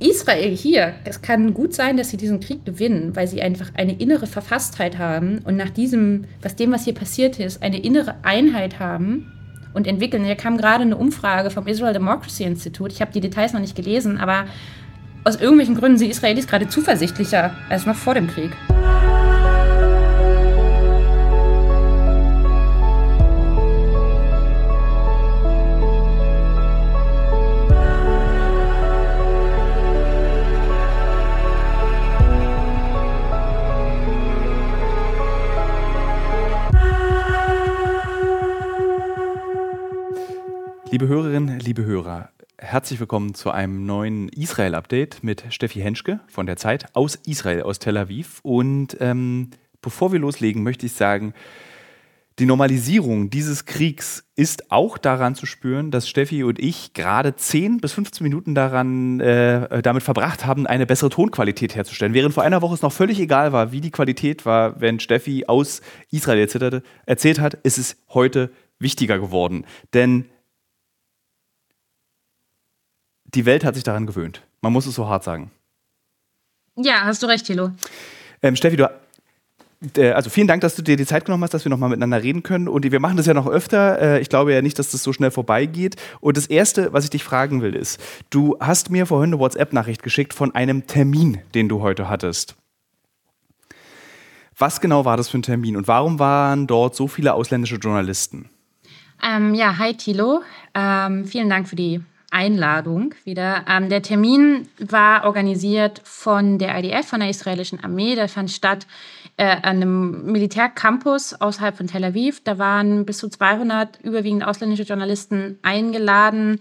Israel hier, es kann gut sein, dass sie diesen Krieg gewinnen, weil sie einfach eine innere Verfasstheit haben und nach diesem, was dem, was hier passiert ist, eine innere Einheit haben und entwickeln. Hier kam gerade eine Umfrage vom Israel Democracy Institute. Ich habe die Details noch nicht gelesen, aber aus irgendwelchen Gründen sind Israelis gerade zuversichtlicher als noch vor dem Krieg. Liebe Hörerinnen, liebe Hörer, herzlich willkommen zu einem neuen Israel-Update mit Steffi Henschke von der Zeit aus Israel, aus Tel Aviv. Und ähm, bevor wir loslegen, möchte ich sagen, die Normalisierung dieses Kriegs ist auch daran zu spüren, dass Steffi und ich gerade 10 bis 15 Minuten daran äh, damit verbracht haben, eine bessere Tonqualität herzustellen. Während vor einer Woche es noch völlig egal war, wie die Qualität war, wenn Steffi aus Israel erzählt, hat, ist es heute wichtiger geworden. Denn die Welt hat sich daran gewöhnt. Man muss es so hart sagen. Ja, hast du recht, Thilo. Ähm, Steffi, du, äh, also vielen Dank, dass du dir die Zeit genommen hast, dass wir nochmal miteinander reden können. Und wir machen das ja noch öfter. Äh, ich glaube ja nicht, dass das so schnell vorbeigeht. Und das Erste, was ich dich fragen will, ist, du hast mir vorhin eine WhatsApp-Nachricht geschickt von einem Termin, den du heute hattest. Was genau war das für ein Termin und warum waren dort so viele ausländische Journalisten? Ähm, ja, hi Thilo. Ähm, vielen Dank für die Einladung wieder. Ähm, der Termin war organisiert von der IDF, von der israelischen Armee. Der fand statt äh, an einem Militärcampus außerhalb von Tel Aviv. Da waren bis zu 200 überwiegend ausländische Journalisten eingeladen.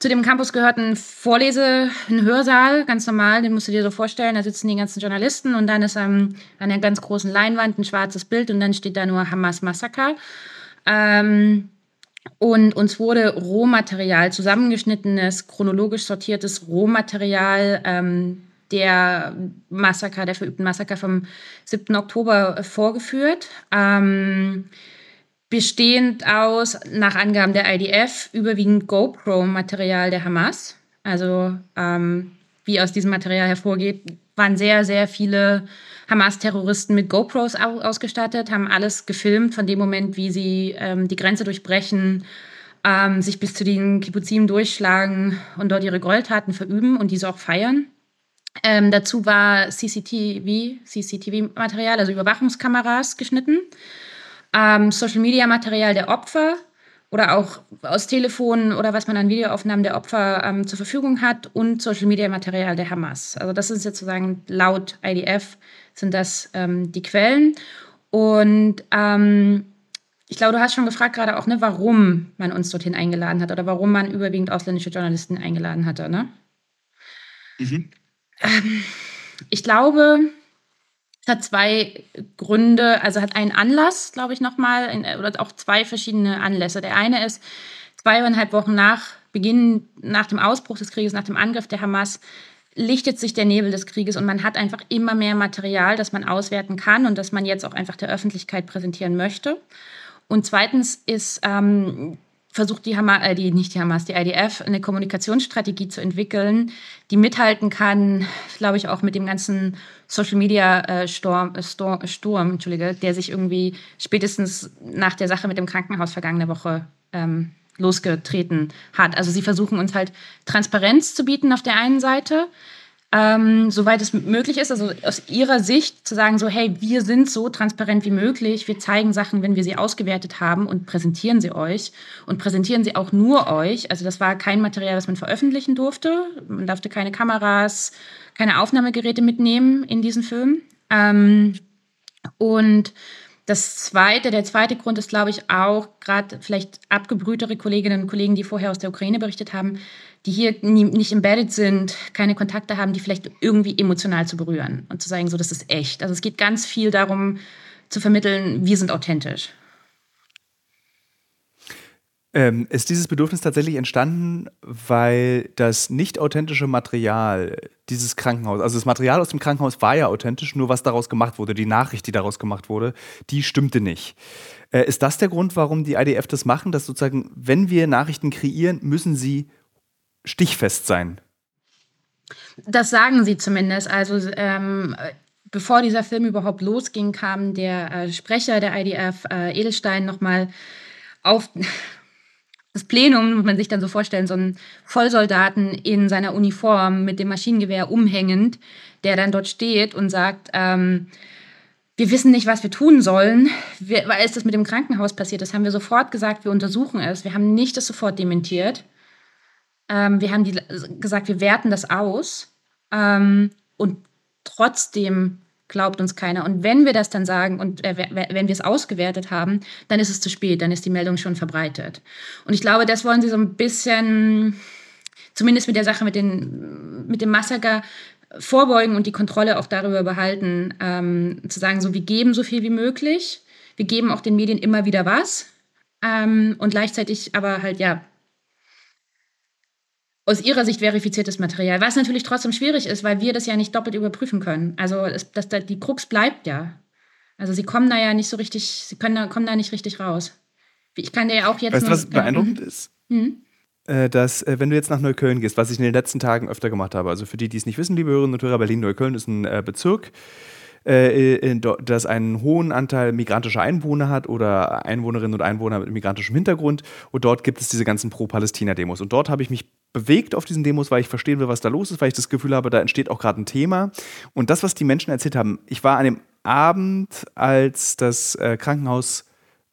Zu dem Campus gehört ein Vorlese, ein Hörsaal, ganz normal, den musst du dir so vorstellen. Da sitzen die ganzen Journalisten und dann ist an einer ganz großen Leinwand ein schwarzes Bild und dann steht da nur Hamas Massaker. Ähm, und uns wurde Rohmaterial, zusammengeschnittenes, chronologisch sortiertes Rohmaterial ähm, der Massaker, der verübten Massaker vom 7. Oktober vorgeführt. Ähm, bestehend aus, nach Angaben der IDF, überwiegend GoPro-Material der Hamas. Also ähm, wie aus diesem Material hervorgeht, waren sehr, sehr viele Hamas-Terroristen mit GoPros ausgestattet, haben alles gefilmt von dem Moment, wie sie ähm, die Grenze durchbrechen, ähm, sich bis zu den Kibbuzim durchschlagen und dort ihre Gräueltaten verüben und diese auch feiern. Ähm, dazu war CCTV, CCTV-Material, also Überwachungskameras geschnitten, ähm, Social-Media-Material der Opfer oder auch aus Telefonen oder was man an Videoaufnahmen der Opfer ähm, zur Verfügung hat und Social-Media-Material der Hamas. Also das ist jetzt sozusagen laut IDF sind das ähm, die Quellen. Und ähm, ich glaube, du hast schon gefragt gerade auch, ne, warum man uns dorthin eingeladen hat oder warum man überwiegend ausländische Journalisten eingeladen hatte. Ne? Mhm. Ähm, ich glaube, es hat zwei Gründe, also hat einen Anlass, glaube ich, nochmal, oder auch zwei verschiedene Anlässe. Der eine ist, zweieinhalb Wochen nach Beginn, nach dem Ausbruch des Krieges, nach dem Angriff der Hamas, lichtet sich der Nebel des Krieges und man hat einfach immer mehr Material, das man auswerten kann und das man jetzt auch einfach der Öffentlichkeit präsentieren möchte. Und zweitens ist ähm, versucht die Hamas, äh, die nicht die Hamas, die IDF eine Kommunikationsstrategie zu entwickeln, die mithalten kann, glaube ich auch mit dem ganzen Social Media äh, Sturm, äh, Sturm, Entschuldige, der sich irgendwie spätestens nach der Sache mit dem Krankenhaus vergangene Woche ähm, losgetreten hat. Also sie versuchen uns halt Transparenz zu bieten auf der einen Seite, ähm, soweit es möglich ist, also aus ihrer Sicht zu sagen, so, hey, wir sind so transparent wie möglich, wir zeigen Sachen, wenn wir sie ausgewertet haben und präsentieren sie euch und präsentieren sie auch nur euch. Also das war kein Material, das man veröffentlichen durfte. Man durfte keine Kameras, keine Aufnahmegeräte mitnehmen in diesen Film. Ähm, und das zweite, der zweite Grund ist, glaube ich, auch gerade vielleicht abgebrühtere Kolleginnen und Kollegen, die vorher aus der Ukraine berichtet haben, die hier nie, nicht embedded sind, keine Kontakte haben, die vielleicht irgendwie emotional zu berühren und zu sagen, so, das ist echt. Also es geht ganz viel darum zu vermitteln, wir sind authentisch. Ähm, ist dieses Bedürfnis tatsächlich entstanden, weil das nicht authentische Material dieses Krankenhaus, also das Material aus dem Krankenhaus war ja authentisch, nur was daraus gemacht wurde, die Nachricht, die daraus gemacht wurde, die stimmte nicht. Äh, ist das der Grund, warum die IDF das machen, dass sozusagen, wenn wir Nachrichten kreieren, müssen sie stichfest sein? Das sagen sie zumindest. Also ähm, bevor dieser Film überhaupt losging, kam der äh, Sprecher der IDF, äh, Edelstein, nochmal auf das Plenum, muss man sich dann so vorstellen, so einen Vollsoldaten in seiner Uniform mit dem Maschinengewehr umhängend, der dann dort steht und sagt, ähm, wir wissen nicht, was wir tun sollen. Weil es das mit dem Krankenhaus passiert ist, haben wir sofort gesagt, wir untersuchen es. Wir haben nicht das sofort dementiert. Ähm, wir haben die, gesagt, wir werten das aus. Ähm, und trotzdem glaubt uns keiner. Und wenn wir das dann sagen und äh, wenn wir es ausgewertet haben, dann ist es zu spät, dann ist die Meldung schon verbreitet. Und ich glaube, das wollen sie so ein bisschen, zumindest mit der Sache mit, den, mit dem Massaker, vorbeugen und die Kontrolle auch darüber behalten, ähm, zu sagen, so wir geben so viel wie möglich, wir geben auch den Medien immer wieder was ähm, und gleichzeitig aber halt ja aus ihrer Sicht verifiziertes Material, was natürlich trotzdem schwierig ist, weil wir das ja nicht doppelt überprüfen können. Also es, das, das, die Krux bleibt ja. Also sie kommen da ja nicht so richtig, sie können da, kommen da nicht richtig raus. Ich kann dir ja auch jetzt. Weißt du, was beeindruckend ist? Mhm. Äh, dass, äh, wenn du jetzt nach Neukölln gehst, was ich in den letzten Tagen öfter gemacht habe, also für die, die es nicht wissen, liebe Hörerinnen und Hörer, Berlin-Neukölln ist ein äh, Bezirk, das einen hohen Anteil migrantischer Einwohner hat oder Einwohnerinnen und Einwohner mit migrantischem Hintergrund. Und dort gibt es diese ganzen Pro-Palästina-Demos. Und dort habe ich mich bewegt auf diesen Demos, weil ich verstehen will, was da los ist, weil ich das Gefühl habe, da entsteht auch gerade ein Thema. Und das, was die Menschen erzählt haben, ich war an dem Abend, als das Krankenhaus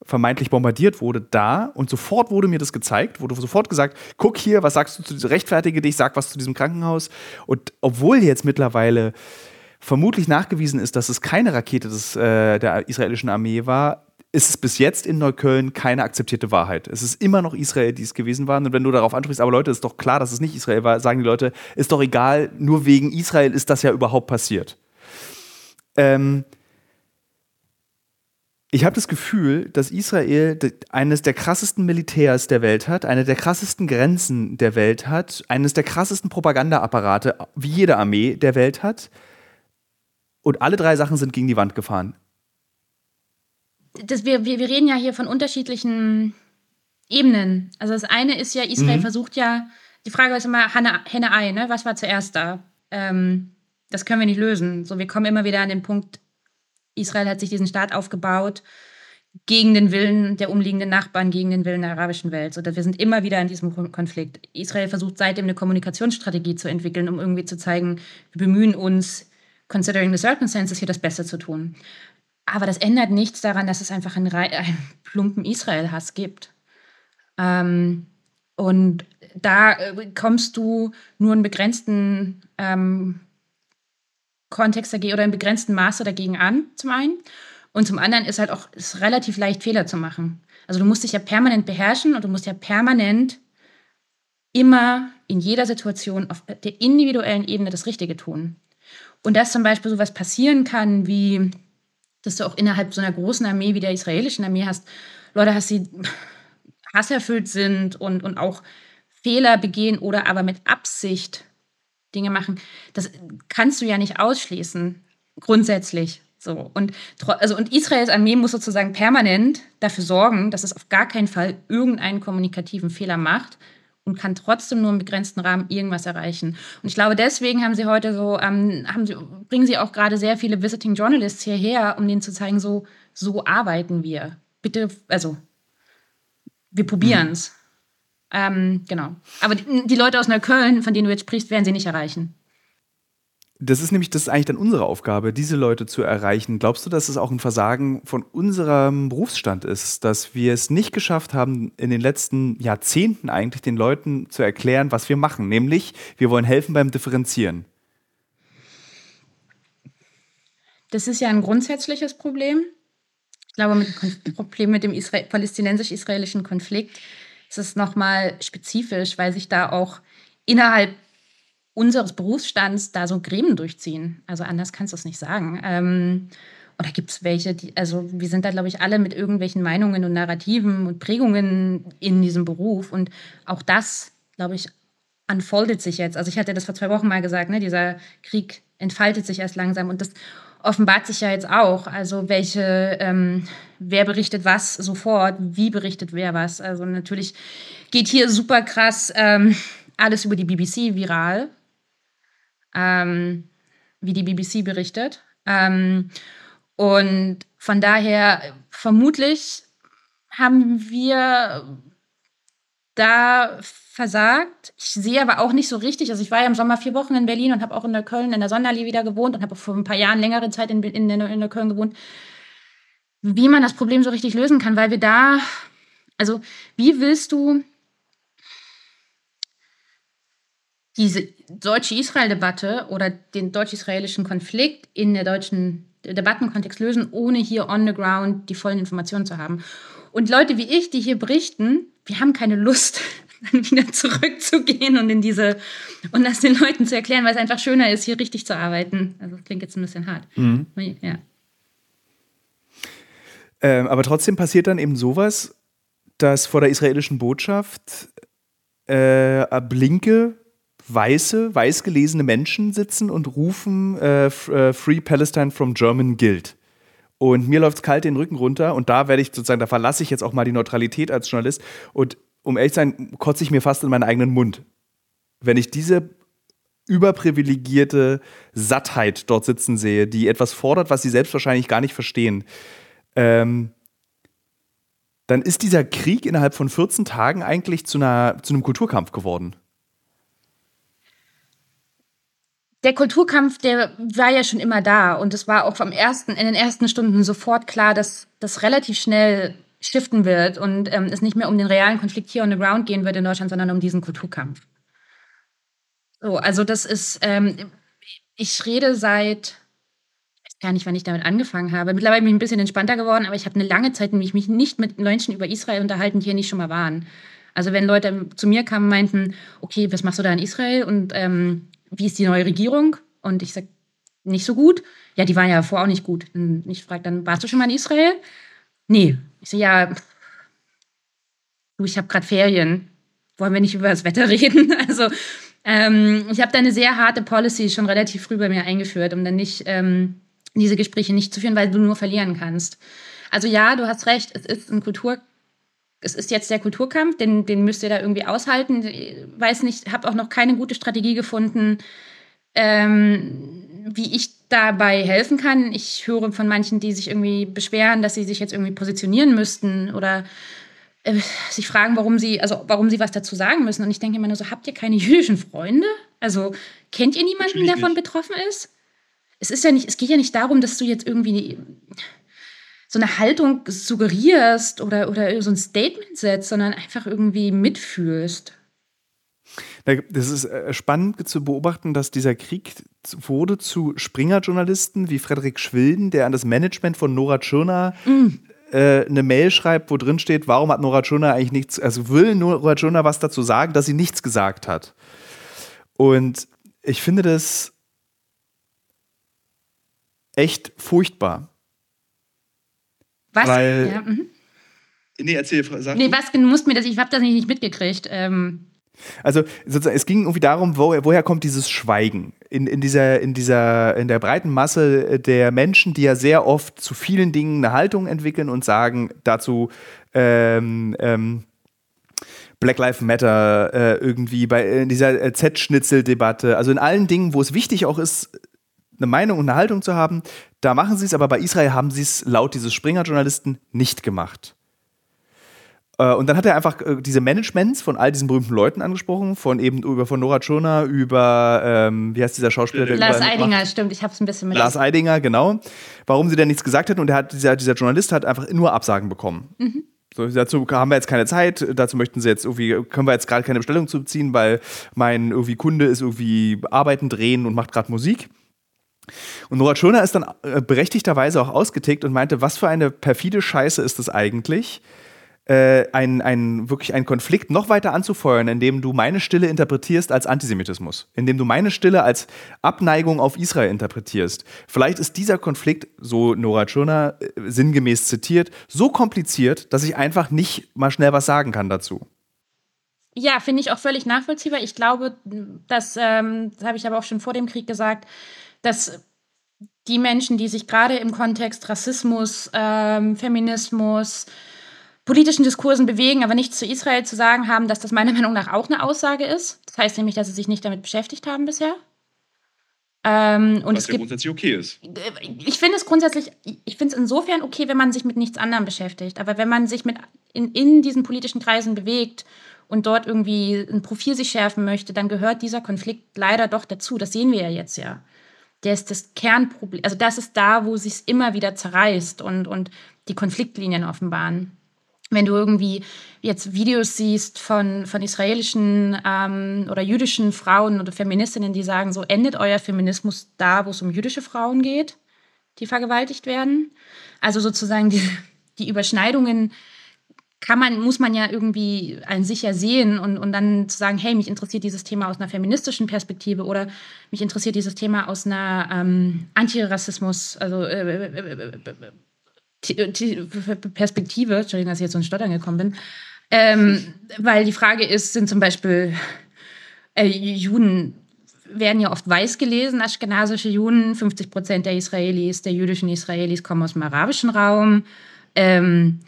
vermeintlich bombardiert wurde, da und sofort wurde mir das gezeigt, wurde sofort gesagt, guck hier, was sagst du zu rechtfertige dich, sag was zu diesem Krankenhaus. Und obwohl jetzt mittlerweile vermutlich nachgewiesen ist, dass es keine Rakete des, äh, der israelischen Armee war, ist es bis jetzt in Neukölln keine akzeptierte Wahrheit. Es ist immer noch Israel, die es gewesen waren. Und wenn du darauf ansprichst, aber Leute, ist doch klar, dass es nicht Israel war, sagen die Leute, ist doch egal, nur wegen Israel ist das ja überhaupt passiert. Ähm, ich habe das Gefühl, dass Israel eines der krassesten Militärs der Welt hat, eine der krassesten Grenzen der Welt hat, eines der krassesten Propagandaapparate wie jede Armee der Welt hat. Und alle drei Sachen sind gegen die Wand gefahren. Das, wir, wir, wir reden ja hier von unterschiedlichen Ebenen. Also das eine ist ja, Israel mhm. versucht ja, die Frage ist immer Henne-Ei, ne? was war zuerst da? Ähm, das können wir nicht lösen. So, wir kommen immer wieder an den Punkt, Israel hat sich diesen Staat aufgebaut gegen den Willen der umliegenden Nachbarn, gegen den Willen der arabischen Welt. So, wir sind immer wieder in diesem Konflikt. Israel versucht seitdem eine Kommunikationsstrategie zu entwickeln, um irgendwie zu zeigen, wir bemühen uns, considering the circumstances, hier das Beste zu tun. Aber das ändert nichts daran, dass es einfach einen, einen plumpen Israel-Hass gibt. Ähm, und da äh, kommst du nur in begrenzten ähm, Kontext dagegen oder in begrenztem Maße dagegen an, zum einen. Und zum anderen ist halt auch ist relativ leicht, Fehler zu machen. Also du musst dich ja permanent beherrschen und du musst ja permanent immer in jeder Situation auf der individuellen Ebene das Richtige tun. Und dass zum Beispiel sowas passieren kann, wie dass du auch innerhalb so einer großen Armee wie der israelischen Armee hast, Leute hast, die hasserfüllt sind und, und auch Fehler begehen oder aber mit Absicht Dinge machen. Das kannst du ja nicht ausschließen, grundsätzlich. So. Und, also, und Israels Armee muss sozusagen permanent dafür sorgen, dass es auf gar keinen Fall irgendeinen kommunikativen Fehler macht und kann trotzdem nur im begrenzten Rahmen irgendwas erreichen. Und ich glaube, deswegen haben sie heute so, ähm, haben sie, bringen sie auch gerade sehr viele Visiting Journalists hierher, um denen zu zeigen, so, so arbeiten wir. Bitte, also, wir probieren es. Mhm. Ähm, genau. Aber die, die, Leute aus Neukölln, von denen du jetzt sprichst, werden sie nicht erreichen. Das ist nämlich, das ist eigentlich dann unsere Aufgabe, diese Leute zu erreichen. Glaubst du, dass es auch ein Versagen von unserem Berufsstand ist, dass wir es nicht geschafft haben, in den letzten Jahrzehnten eigentlich den Leuten zu erklären, was wir machen? Nämlich, wir wollen helfen beim Differenzieren. Das ist ja ein grundsätzliches Problem. Ich glaube, mit dem Problem mit dem palästinensisch-israelischen Konflikt ist es nochmal spezifisch, weil sich da auch innerhalb unseres Berufsstands da so Gremien durchziehen. Also anders kannst du es nicht sagen. Ähm, oder gibt es welche, die, also wir sind da, glaube ich, alle mit irgendwelchen Meinungen und Narrativen und Prägungen in diesem Beruf. Und auch das, glaube ich, unfoldet sich jetzt. Also ich hatte das vor zwei Wochen mal gesagt, ne, dieser Krieg entfaltet sich erst langsam. Und das offenbart sich ja jetzt auch. Also welche, ähm, wer berichtet was sofort, wie berichtet wer was. Also natürlich geht hier super krass ähm, alles über die BBC viral. Ähm, wie die BBC berichtet. Ähm, und von daher vermutlich haben wir da versagt. Ich sehe aber auch nicht so richtig. Also ich war ja im Sommer vier Wochen in Berlin und habe auch in der Köln in der Sonderli wieder gewohnt und habe vor ein paar Jahren längere Zeit in, in, in der Köln gewohnt. Wie man das Problem so richtig lösen kann, weil wir da, also wie willst du diese deutsche Israel-Debatte oder den deutsch-israelischen Konflikt in der deutschen Debattenkontext lösen, ohne hier on the ground die vollen Informationen zu haben. Und Leute wie ich, die hier berichten, wir haben keine Lust, dann wieder zurückzugehen und in diese und das den Leuten zu erklären, weil es einfach schöner ist, hier richtig zu arbeiten. Also das klingt jetzt ein bisschen hart. Mhm. Ja. Ähm, aber trotzdem passiert dann eben sowas, dass vor der israelischen Botschaft äh, blinke weiße, weiß gelesene Menschen sitzen und rufen äh, äh, Free Palestine from German Guild. Und mir läuft es kalt den Rücken runter und da werde ich sozusagen, da verlasse ich jetzt auch mal die Neutralität als Journalist und um ehrlich zu sein, kotze ich mir fast in meinen eigenen Mund. Wenn ich diese überprivilegierte Sattheit dort sitzen sehe, die etwas fordert, was sie selbst wahrscheinlich gar nicht verstehen, ähm, dann ist dieser Krieg innerhalb von 14 Tagen eigentlich zu, einer, zu einem Kulturkampf geworden. Der Kulturkampf, der war ja schon immer da und es war auch vom ersten, in den ersten Stunden sofort klar, dass das relativ schnell shiften wird und ähm, es nicht mehr um den realen Konflikt hier on the ground gehen wird in Deutschland, sondern um diesen Kulturkampf. So, also das ist, ähm, ich rede seit, ich weiß gar nicht, wann ich damit angefangen habe. Mittlerweile bin ich ein bisschen entspannter geworden, aber ich habe eine lange Zeit, in der ich mich nicht mit Menschen über Israel unterhalten, die hier nicht schon mal waren. Also wenn Leute zu mir kamen, meinten, okay, was machst du da in Israel? Und ähm, wie ist die neue Regierung? Und ich sage, nicht so gut. Ja, die waren ja vorher auch nicht gut. Und ich frage dann, warst du schon mal in Israel? Nee. Ich sage, ja, du, ich habe gerade Ferien. Wollen wir nicht über das Wetter reden? Also ähm, ich habe da eine sehr harte Policy schon relativ früh bei mir eingeführt, um dann nicht ähm, diese Gespräche nicht zu führen, weil du nur verlieren kannst. Also ja, du hast recht, es ist ein Kultur es ist jetzt der Kulturkampf, den, den müsst ihr da irgendwie aushalten. Ich weiß nicht, habe auch noch keine gute Strategie gefunden, ähm, wie ich dabei helfen kann. Ich höre von manchen, die sich irgendwie beschweren, dass sie sich jetzt irgendwie positionieren müssten oder äh, sich fragen, warum sie, also warum sie was dazu sagen müssen. Und ich denke immer nur so, habt ihr keine jüdischen Freunde? Also kennt ihr niemanden, der davon betroffen ist? Es ist ja nicht, es geht ja nicht darum, dass du jetzt irgendwie so eine Haltung suggerierst oder, oder so ein Statement setzt, sondern einfach irgendwie mitfühlst. Das ist äh, spannend zu beobachten, dass dieser Krieg wurde zu Springer-Journalisten wie Frederik Schwilden, der an das Management von Nora Tschirner mm. äh, eine Mail schreibt, wo drin steht, warum hat Nora Tschirner eigentlich nichts, also will Nora Tschirner was dazu sagen, dass sie nichts gesagt hat. Und ich finde das echt furchtbar. Was? Weil, ja, mhm. Nee, erzähl, sag Nee, was, du musst mir das, ich habe das nicht mitgekriegt. Ähm. Also sozusagen, es ging irgendwie darum, wo, woher kommt dieses Schweigen in, in, dieser, in, dieser, in der breiten Masse der Menschen, die ja sehr oft zu vielen Dingen eine Haltung entwickeln und sagen dazu, ähm, ähm, Black Lives Matter äh, irgendwie bei in dieser äh, Z-Schnitzel-Debatte, also in allen Dingen, wo es wichtig auch ist, eine Meinung und eine Haltung zu haben. Da machen sie es, aber bei Israel haben sie es laut dieses Springer-Journalisten nicht gemacht. Äh, und dann hat er einfach äh, diese Managements von all diesen berühmten Leuten angesprochen, von eben über von Nora Tschirner über, ähm, wie heißt dieser Schauspieler? Der Lars Eidinger, macht? stimmt, ich habe es ein bisschen mit. Lars Eidinger, genau. Warum sie denn nichts gesagt hätten und hat, dieser, dieser Journalist hat einfach nur Absagen bekommen. Mhm. So, dazu haben wir jetzt keine Zeit, dazu möchten sie jetzt irgendwie, können wir jetzt gerade keine Bestellung zuziehen, weil mein irgendwie Kunde ist irgendwie arbeiten, drehen und macht gerade Musik. Und Nora Schöner ist dann äh, berechtigterweise auch ausgetickt und meinte, was für eine perfide Scheiße ist das eigentlich, äh, ein, ein, wirklich einen Konflikt noch weiter anzufeuern, indem du meine Stille interpretierst als Antisemitismus, indem du meine Stille als Abneigung auf Israel interpretierst. Vielleicht ist dieser Konflikt, so Nora Tschirner äh, sinngemäß zitiert, so kompliziert, dass ich einfach nicht mal schnell was sagen kann dazu. Ja, finde ich auch völlig nachvollziehbar. Ich glaube, das, ähm, das habe ich aber auch schon vor dem Krieg gesagt, dass die Menschen, die sich gerade im Kontext Rassismus, ähm, Feminismus, politischen Diskursen bewegen, aber nichts zu Israel zu sagen haben, dass das meiner Meinung nach auch eine Aussage ist. Das heißt nämlich, dass sie sich nicht damit beschäftigt haben bisher. Ähm, und Was es ja gibt, grundsätzlich okay ist. ich finde es grundsätzlich, ich finde es insofern okay, wenn man sich mit nichts anderem beschäftigt. Aber wenn man sich mit in, in diesen politischen Kreisen bewegt und dort irgendwie ein Profil sich schärfen möchte, dann gehört dieser Konflikt leider doch dazu. Das sehen wir ja jetzt ja. Der ist das Kernproblem. Also das ist da, wo sich immer wieder zerreißt und, und die Konfliktlinien offenbaren wenn du irgendwie jetzt Videos siehst von, von israelischen ähm, oder jüdischen Frauen oder Feministinnen, die sagen, so endet euer Feminismus da, wo es um jüdische Frauen geht, die vergewaltigt werden. Also sozusagen die, die Überschneidungen kann man, muss man ja irgendwie ein sicher sehen und, und dann zu sagen, hey, mich interessiert dieses Thema aus einer feministischen Perspektive oder mich interessiert dieses Thema aus einer ähm, Antirassismus, also äh, äh, äh, Perspektive, Entschuldigung, dass ich jetzt so ein Stottern gekommen bin, ähm, weil die Frage ist, sind zum Beispiel äh, Juden werden ja oft weiß gelesen, aschkenasische Juden. 50 Prozent der Israelis, der jüdischen Israelis kommen aus dem arabischen Raum. Ähm,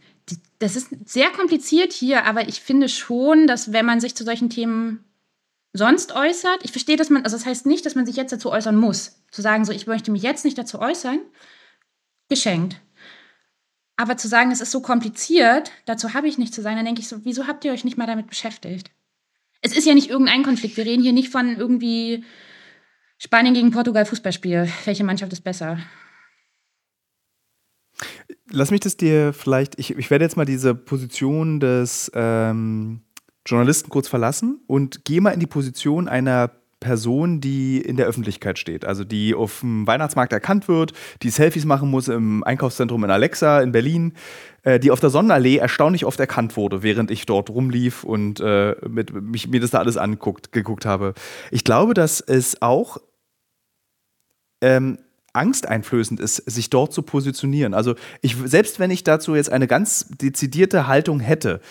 das ist sehr kompliziert hier, aber ich finde schon, dass wenn man sich zu solchen Themen sonst äußert, ich verstehe, dass man, also das heißt nicht, dass man sich jetzt dazu äußern muss. Zu sagen, so, ich möchte mich jetzt nicht dazu äußern, geschenkt. Aber zu sagen, es ist so kompliziert, dazu habe ich nicht zu sagen, dann denke ich so, wieso habt ihr euch nicht mal damit beschäftigt? Es ist ja nicht irgendein Konflikt. Wir reden hier nicht von irgendwie Spanien gegen Portugal Fußballspiel. Welche Mannschaft ist besser? Lass mich das dir vielleicht, ich, ich werde jetzt mal diese Position des ähm, Journalisten kurz verlassen und gehe mal in die Position einer Person, die in der Öffentlichkeit steht, also die auf dem Weihnachtsmarkt erkannt wird, die Selfies machen muss im Einkaufszentrum in Alexa in Berlin, äh, die auf der Sonnenallee erstaunlich oft erkannt wurde, während ich dort rumlief und äh, mit, mich, mir das da alles anguckt, geguckt habe. Ich glaube, dass es auch ähm, angsteinflößend ist, sich dort zu positionieren. Also ich, selbst wenn ich dazu jetzt eine ganz dezidierte Haltung hätte,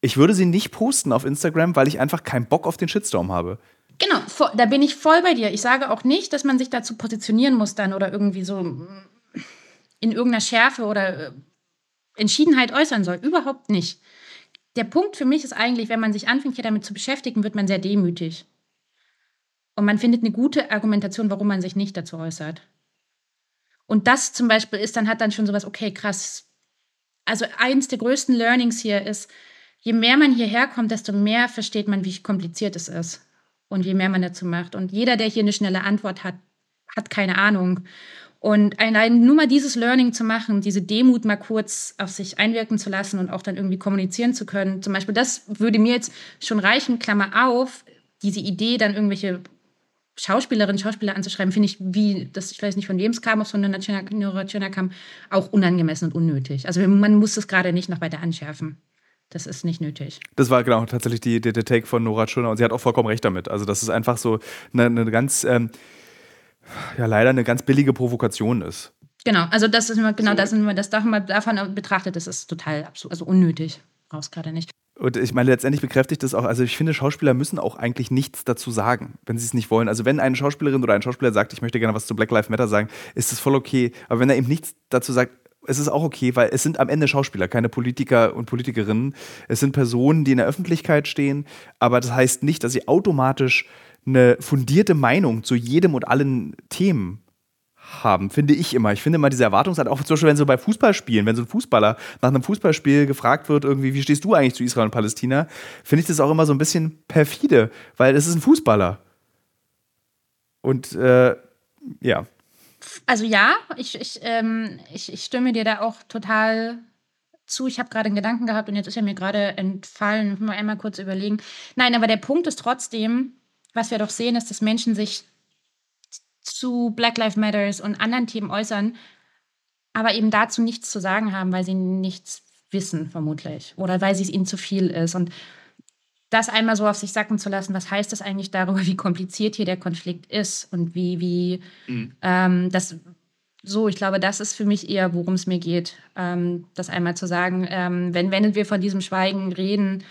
ich würde sie nicht posten auf Instagram, weil ich einfach keinen Bock auf den Shitstorm habe. Genau, da bin ich voll bei dir. Ich sage auch nicht, dass man sich dazu positionieren muss dann oder irgendwie so in irgendeiner Schärfe oder äh, Entschiedenheit äußern soll. Überhaupt nicht. Der Punkt für mich ist eigentlich, wenn man sich anfängt, hier damit zu beschäftigen, wird man sehr demütig. Und man findet eine gute Argumentation, warum man sich nicht dazu äußert. Und das zum Beispiel ist, dann hat dann schon sowas, okay, krass. Also eins der größten Learnings hier ist, je mehr man hierher kommt, desto mehr versteht man, wie kompliziert es ist und je mehr man dazu macht. Und jeder, der hier eine schnelle Antwort hat, hat keine Ahnung. Und allein nur mal dieses Learning zu machen, diese Demut mal kurz auf sich einwirken zu lassen und auch dann irgendwie kommunizieren zu können, zum Beispiel, das würde mir jetzt schon reichen, Klammer auf, diese Idee, dann irgendwelche Schauspielerinnen, Schauspieler anzuschreiben, finde ich, wie, das, ich weiß nicht, von wem es kam, ob es von National kam, auch unangemessen und unnötig. Also man muss es gerade nicht noch weiter anschärfen. Das ist nicht nötig. Das war genau tatsächlich die, der, der Take von Nora Tschirner und sie hat auch vollkommen recht damit. Also, dass es einfach so eine, eine ganz, ähm, ja, leider eine ganz billige Provokation ist. Genau, also das ist immer, genau, so. das, wenn man das davon betrachtet, das ist total absurd, also unnötig. Brauchst gerade nicht. Und ich meine, letztendlich bekräftigt das auch, also ich finde, Schauspieler müssen auch eigentlich nichts dazu sagen, wenn sie es nicht wollen. Also wenn eine Schauspielerin oder ein Schauspieler sagt, ich möchte gerne was zu Black Lives Matter sagen, ist das voll okay. Aber wenn er eben nichts dazu sagt, es ist auch okay, weil es sind am Ende Schauspieler, keine Politiker und Politikerinnen. Es sind Personen, die in der Öffentlichkeit stehen, aber das heißt nicht, dass sie automatisch eine fundierte Meinung zu jedem und allen Themen haben, finde ich immer. Ich finde immer diese Erwartungshaltung, auch zum Beispiel, wenn so bei Fußballspielen, wenn so ein Fußballer nach einem Fußballspiel gefragt wird, irgendwie, wie stehst du eigentlich zu Israel und Palästina, finde ich das auch immer so ein bisschen perfide, weil es ist ein Fußballer. Und äh, ja, also ja, ich, ich, ähm, ich, ich stimme dir da auch total zu. Ich habe gerade einen Gedanken gehabt und jetzt ist er mir gerade entfallen. Mal einmal kurz überlegen. Nein, aber der Punkt ist trotzdem, was wir doch sehen, ist, dass Menschen sich zu Black Lives Matters und anderen Themen äußern, aber eben dazu nichts zu sagen haben, weil sie nichts wissen, vermutlich. Oder weil es ihnen zu viel ist. Und das einmal so auf sich sacken zu lassen, was heißt das eigentlich darüber, wie kompliziert hier der Konflikt ist und wie, wie mhm. ähm, das so, ich glaube, das ist für mich eher, worum es mir geht, ähm, das einmal zu sagen, ähm, wenn, wenn wir von diesem Schweigen reden,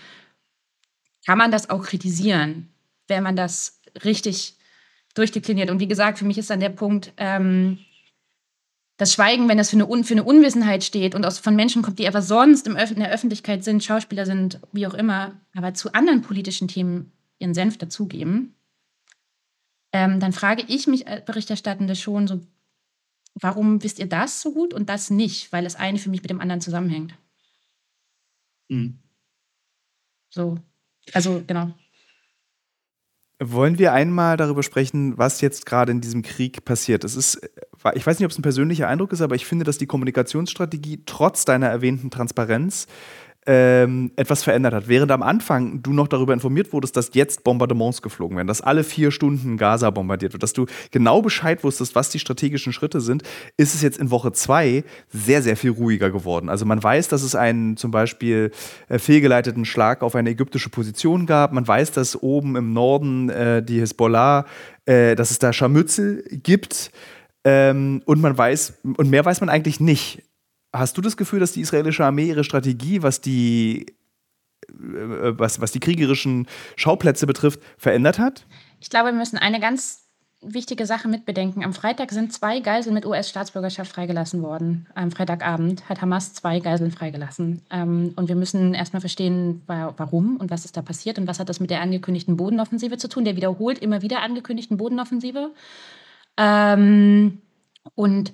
kann man das auch kritisieren, wenn man das richtig durchdekliniert. Und wie gesagt, für mich ist dann der Punkt, ähm, das Schweigen, wenn das für eine, für eine Unwissenheit steht und aus, von Menschen kommt, die einfach sonst im Öf in der Öffentlichkeit sind, Schauspieler sind, wie auch immer, aber zu anderen politischen Themen ihren Senf dazugeben, ähm, dann frage ich mich als Berichterstattende schon so, warum wisst ihr das so gut und das nicht? Weil das eine für mich mit dem anderen zusammenhängt. Mhm. So, also genau. Wollen wir einmal darüber sprechen, was jetzt gerade in diesem Krieg passiert? Es ist, ich weiß nicht, ob es ein persönlicher Eindruck ist, aber ich finde, dass die Kommunikationsstrategie trotz deiner erwähnten Transparenz ähm, etwas verändert hat. Während am Anfang du noch darüber informiert wurdest, dass jetzt Bombardements geflogen werden, dass alle vier Stunden Gaza bombardiert wird, dass du genau Bescheid wusstest, was die strategischen Schritte sind, ist es jetzt in Woche zwei sehr, sehr viel ruhiger geworden. Also man weiß, dass es einen zum Beispiel äh, fehlgeleiteten Schlag auf eine ägyptische Position gab. Man weiß, dass oben im Norden äh, die Hisbollah, äh, dass es da Scharmützel gibt. Ähm, und man weiß, und mehr weiß man eigentlich nicht. Hast du das Gefühl, dass die israelische Armee ihre Strategie, was die, äh, was, was die kriegerischen Schauplätze betrifft, verändert hat? Ich glaube, wir müssen eine ganz wichtige Sache mitbedenken. Am Freitag sind zwei Geiseln mit US-Staatsbürgerschaft freigelassen worden. Am Freitagabend hat Hamas zwei Geiseln freigelassen. Ähm, und wir müssen erstmal verstehen, warum und was ist da passiert und was hat das mit der angekündigten Bodenoffensive zu tun, der wiederholt immer wieder angekündigten Bodenoffensive. Ähm, und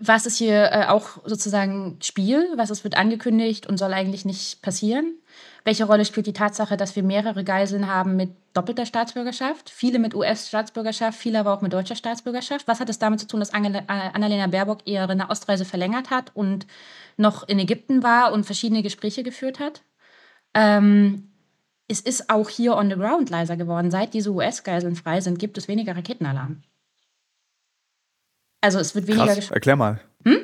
was ist hier äh, auch sozusagen Spiel? Was ist, wird angekündigt und soll eigentlich nicht passieren? Welche Rolle spielt die Tatsache, dass wir mehrere Geiseln haben mit doppelter Staatsbürgerschaft? Viele mit US-Staatsbürgerschaft, viele aber auch mit deutscher Staatsbürgerschaft. Was hat es damit zu tun, dass Angela, äh, Annalena Baerbock ihre Ostreise verlängert hat und noch in Ägypten war und verschiedene Gespräche geführt hat? Ähm, es ist auch hier on the ground leiser geworden. Seit diese US-Geiseln frei sind, gibt es weniger Raketenalarm. Also es wird weniger Krass, Erklär mal. Hm?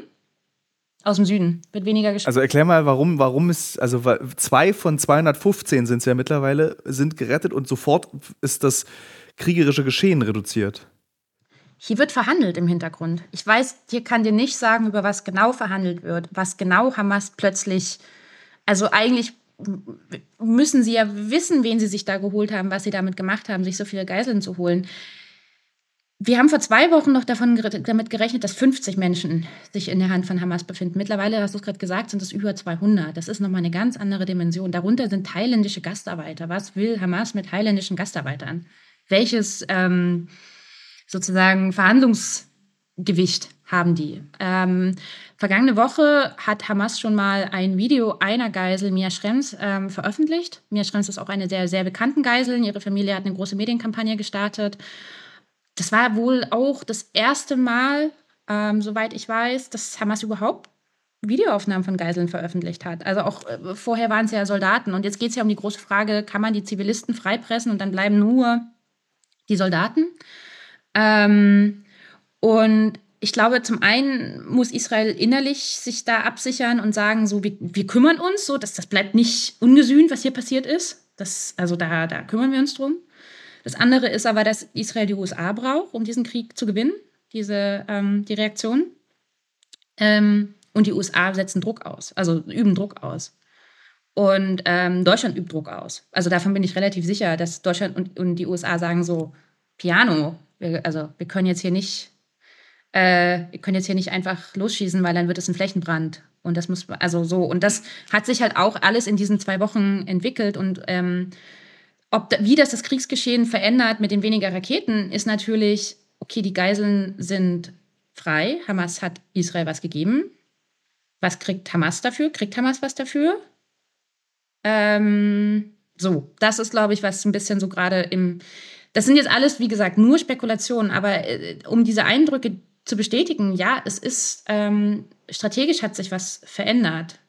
Aus dem Süden. Wird weniger geschossen. Also erklär mal, warum, warum ist, also zwei von 215 sind es ja mittlerweile, sind gerettet und sofort ist das kriegerische Geschehen reduziert. Hier wird verhandelt im Hintergrund. Ich weiß, hier kann dir nicht sagen, über was genau verhandelt wird, was genau Hamas plötzlich, also eigentlich müssen sie ja wissen, wen sie sich da geholt haben, was sie damit gemacht haben, sich so viele Geiseln zu holen. Wir haben vor zwei Wochen noch davon, damit gerechnet, dass 50 Menschen sich in der Hand von Hamas befinden. Mittlerweile, hast du es gerade gesagt, sind es über 200. Das ist nochmal eine ganz andere Dimension. Darunter sind thailändische Gastarbeiter. Was will Hamas mit thailändischen Gastarbeitern? Welches ähm, sozusagen Verhandlungsgewicht haben die? Ähm, vergangene Woche hat Hamas schon mal ein Video einer Geisel, Mia Schrems, ähm, veröffentlicht. Mia Schrems ist auch eine der sehr bekannten Geiseln. Ihre Familie hat eine große Medienkampagne gestartet das war wohl auch das erste Mal, ähm, soweit ich weiß, dass Hamas überhaupt Videoaufnahmen von Geiseln veröffentlicht hat. Also auch äh, vorher waren es ja Soldaten. Und jetzt geht es ja um die große Frage, kann man die Zivilisten freipressen und dann bleiben nur die Soldaten? Ähm, und ich glaube, zum einen muss Israel innerlich sich da absichern und sagen, so, wir, wir kümmern uns, so, dass das bleibt nicht ungesühnt, was hier passiert ist. Das, also da, da kümmern wir uns drum. Das andere ist aber, dass Israel die USA braucht, um diesen Krieg zu gewinnen, diese, ähm, die Reaktion. Ähm, und die USA setzen Druck aus, also üben Druck aus. Und ähm, Deutschland übt Druck aus. Also davon bin ich relativ sicher, dass Deutschland und, und die USA sagen so, Piano, wir, also wir können jetzt hier nicht, äh, wir können jetzt hier nicht einfach losschießen, weil dann wird es ein Flächenbrand. Und das muss, also so, und das hat sich halt auch alles in diesen zwei Wochen entwickelt und ähm, ob, wie das das Kriegsgeschehen verändert mit den weniger Raketen, ist natürlich, okay, die Geiseln sind frei. Hamas hat Israel was gegeben. Was kriegt Hamas dafür? Kriegt Hamas was dafür? Ähm, so, das ist, glaube ich, was ein bisschen so gerade im. Das sind jetzt alles, wie gesagt, nur Spekulationen, aber äh, um diese Eindrücke zu bestätigen, ja, es ist ähm, strategisch hat sich was verändert.